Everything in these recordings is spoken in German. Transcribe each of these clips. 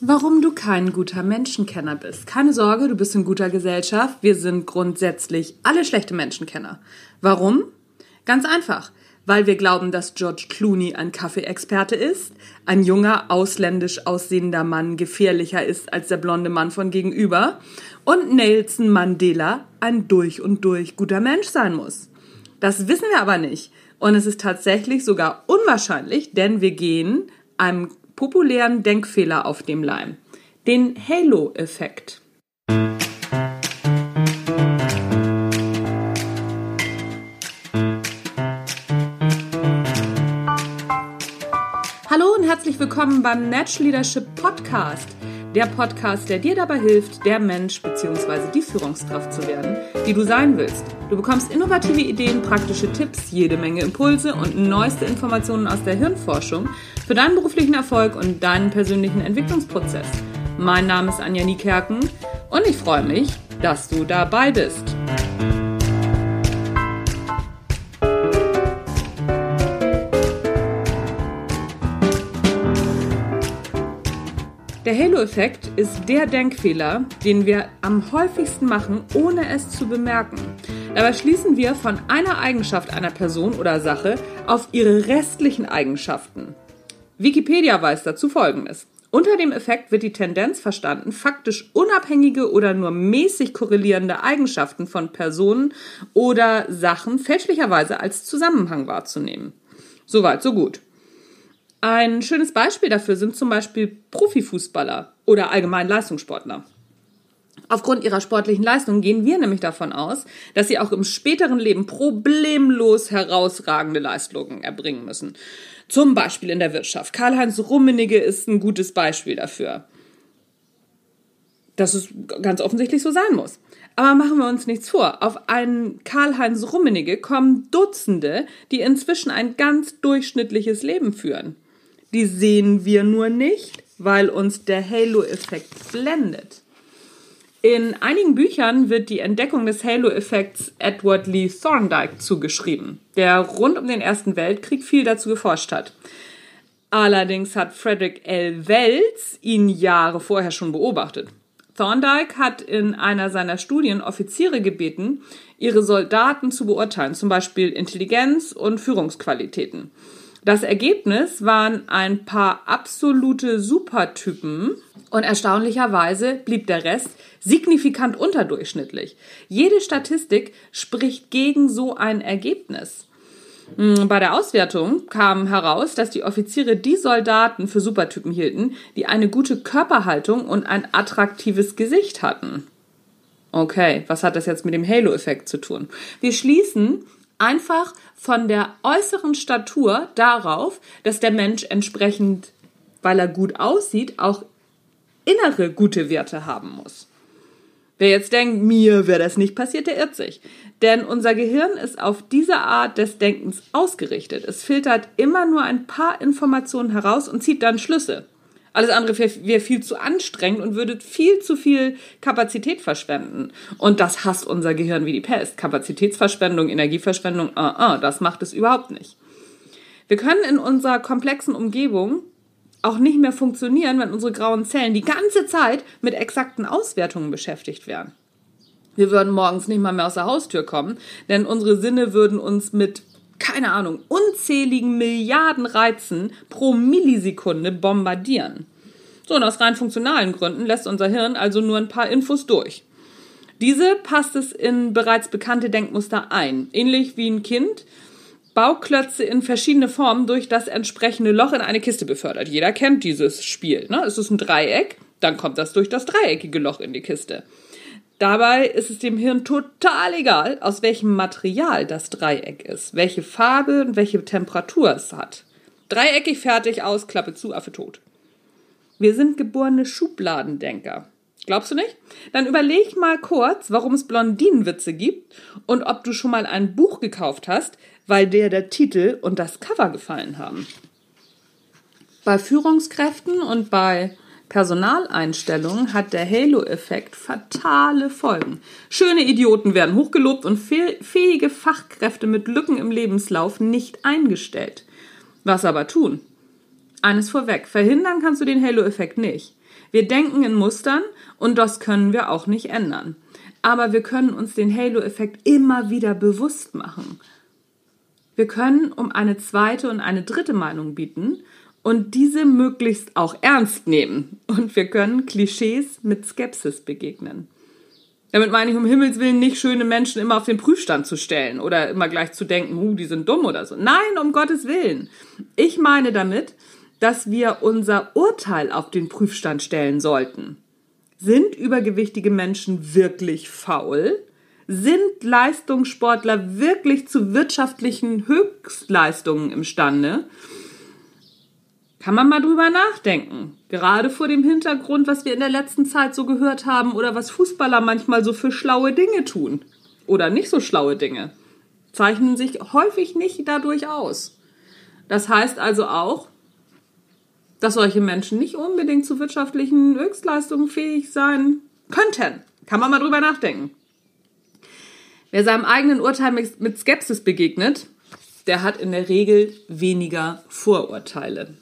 Warum du kein guter Menschenkenner bist. Keine Sorge, du bist in guter Gesellschaft. Wir sind grundsätzlich alle schlechte Menschenkenner. Warum? Ganz einfach. Weil wir glauben, dass George Clooney ein Kaffeeexperte ist, ein junger, ausländisch aussehender Mann gefährlicher ist als der blonde Mann von gegenüber und Nelson Mandela ein durch und durch guter Mensch sein muss. Das wissen wir aber nicht. Und es ist tatsächlich sogar unwahrscheinlich, denn wir gehen einem populären Denkfehler auf dem Leim. Den Halo-Effekt. Hallo und herzlich willkommen beim Natch Leadership Podcast. Der Podcast, der dir dabei hilft, der Mensch bzw. die Führungskraft zu werden, die du sein willst. Du bekommst innovative Ideen, praktische Tipps, jede Menge Impulse und neueste Informationen aus der Hirnforschung für deinen beruflichen Erfolg und deinen persönlichen Entwicklungsprozess. Mein Name ist Anja Niekerken und ich freue mich, dass du dabei bist. Der Halo-Effekt ist der Denkfehler, den wir am häufigsten machen, ohne es zu bemerken. Dabei schließen wir von einer Eigenschaft einer Person oder Sache auf ihre restlichen Eigenschaften. Wikipedia weiß dazu Folgendes. Unter dem Effekt wird die Tendenz verstanden, faktisch unabhängige oder nur mäßig korrelierende Eigenschaften von Personen oder Sachen fälschlicherweise als Zusammenhang wahrzunehmen. Soweit, so gut. Ein schönes Beispiel dafür sind zum Beispiel Profifußballer oder allgemein Leistungssportler. Aufgrund ihrer sportlichen Leistung gehen wir nämlich davon aus, dass sie auch im späteren Leben problemlos herausragende Leistungen erbringen müssen. Zum Beispiel in der Wirtschaft. Karl-Heinz Rummenigge ist ein gutes Beispiel dafür. Dass es ganz offensichtlich so sein muss. Aber machen wir uns nichts vor. Auf einen Karl-Heinz Rummenigge kommen Dutzende, die inzwischen ein ganz durchschnittliches Leben führen. Die sehen wir nur nicht, weil uns der Halo-Effekt blendet. In einigen Büchern wird die Entdeckung des Halo-Effekts Edward Lee Thorndike zugeschrieben, der rund um den Ersten Weltkrieg viel dazu geforscht hat. Allerdings hat Frederick L. Wells ihn Jahre vorher schon beobachtet. Thorndike hat in einer seiner Studien Offiziere gebeten, ihre Soldaten zu beurteilen, zum Beispiel Intelligenz und Führungsqualitäten. Das Ergebnis waren ein paar absolute Supertypen und erstaunlicherweise blieb der Rest signifikant unterdurchschnittlich. Jede Statistik spricht gegen so ein Ergebnis. Hm, bei der Auswertung kam heraus, dass die Offiziere die Soldaten für Supertypen hielten, die eine gute Körperhaltung und ein attraktives Gesicht hatten. Okay, was hat das jetzt mit dem Halo-Effekt zu tun? Wir schließen einfach von der äußeren Statur darauf, dass der Mensch entsprechend, weil er gut aussieht, auch innere gute Werte haben muss. Wer jetzt denkt, mir wäre das nicht passiert, der irrt sich. Denn unser Gehirn ist auf diese Art des Denkens ausgerichtet. Es filtert immer nur ein paar Informationen heraus und zieht dann Schlüsse. Alles andere wäre viel zu anstrengend und würde viel zu viel Kapazität verschwenden. Und das hasst unser Gehirn wie die Pest. Kapazitätsverschwendung, Energieverschwendung, uh, uh, das macht es überhaupt nicht. Wir können in unserer komplexen Umgebung auch nicht mehr funktionieren, wenn unsere grauen Zellen die ganze Zeit mit exakten Auswertungen beschäftigt wären. Wir würden morgens nicht mal mehr aus der Haustür kommen, denn unsere Sinne würden uns mit keine Ahnung, unzähligen Milliarden Reizen pro Millisekunde bombardieren. So, und aus rein funktionalen Gründen lässt unser Hirn also nur ein paar Infos durch. Diese passt es in bereits bekannte Denkmuster ein, ähnlich wie ein Kind Bauklötze in verschiedene Formen durch das entsprechende Loch in eine Kiste befördert. Jeder kennt dieses Spiel. Ne? Es ist ein Dreieck, dann kommt das durch das dreieckige Loch in die Kiste. Dabei ist es dem Hirn total egal, aus welchem Material das Dreieck ist, welche Farbe und welche Temperatur es hat. Dreieckig fertig aus, Klappe zu, Affe tot. Wir sind geborene Schubladendenker. Glaubst du nicht? Dann überleg mal kurz, warum es Blondinenwitze gibt und ob du schon mal ein Buch gekauft hast, weil dir der Titel und das Cover gefallen haben. Bei Führungskräften und bei Personaleinstellungen hat der Halo-Effekt fatale Folgen. Schöne Idioten werden hochgelobt und fähige Fachkräfte mit Lücken im Lebenslauf nicht eingestellt. Was aber tun? Eines vorweg, verhindern kannst du den Halo-Effekt nicht. Wir denken in Mustern und das können wir auch nicht ändern. Aber wir können uns den Halo-Effekt immer wieder bewusst machen. Wir können um eine zweite und eine dritte Meinung bieten und diese möglichst auch ernst nehmen. Und wir können Klischees mit Skepsis begegnen. Damit meine ich um Himmels Willen nicht schöne Menschen immer auf den Prüfstand zu stellen oder immer gleich zu denken, uh, die sind dumm oder so. Nein, um Gottes Willen. Ich meine damit, dass wir unser Urteil auf den Prüfstand stellen sollten. Sind übergewichtige Menschen wirklich faul? Sind Leistungssportler wirklich zu wirtschaftlichen Höchstleistungen imstande? Kann man mal drüber nachdenken. Gerade vor dem Hintergrund, was wir in der letzten Zeit so gehört haben oder was Fußballer manchmal so für schlaue Dinge tun. Oder nicht so schlaue Dinge. Zeichnen sich häufig nicht dadurch aus. Das heißt also auch, dass solche Menschen nicht unbedingt zu wirtschaftlichen Höchstleistungen fähig sein könnten. Kann man mal drüber nachdenken. Wer seinem eigenen Urteil mit Skepsis begegnet, der hat in der Regel weniger Vorurteile.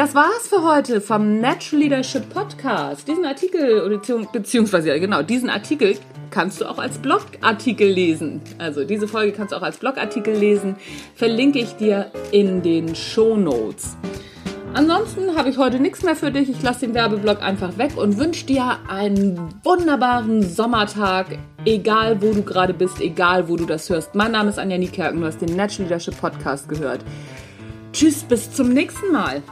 Das war's für heute vom Natural Leadership Podcast. Diesen Artikel, beziehungsweise, genau, diesen Artikel kannst du auch als Blogartikel lesen. Also diese Folge kannst du auch als Blogartikel lesen. Verlinke ich dir in den Show Notes. Ansonsten habe ich heute nichts mehr für dich. Ich lasse den Werbeblock einfach weg und wünsche dir einen wunderbaren Sommertag, egal wo du gerade bist, egal wo du das hörst. Mein Name ist Anja Niekerken, du hast den Natural Leadership Podcast gehört. Tschüss, bis zum nächsten Mal.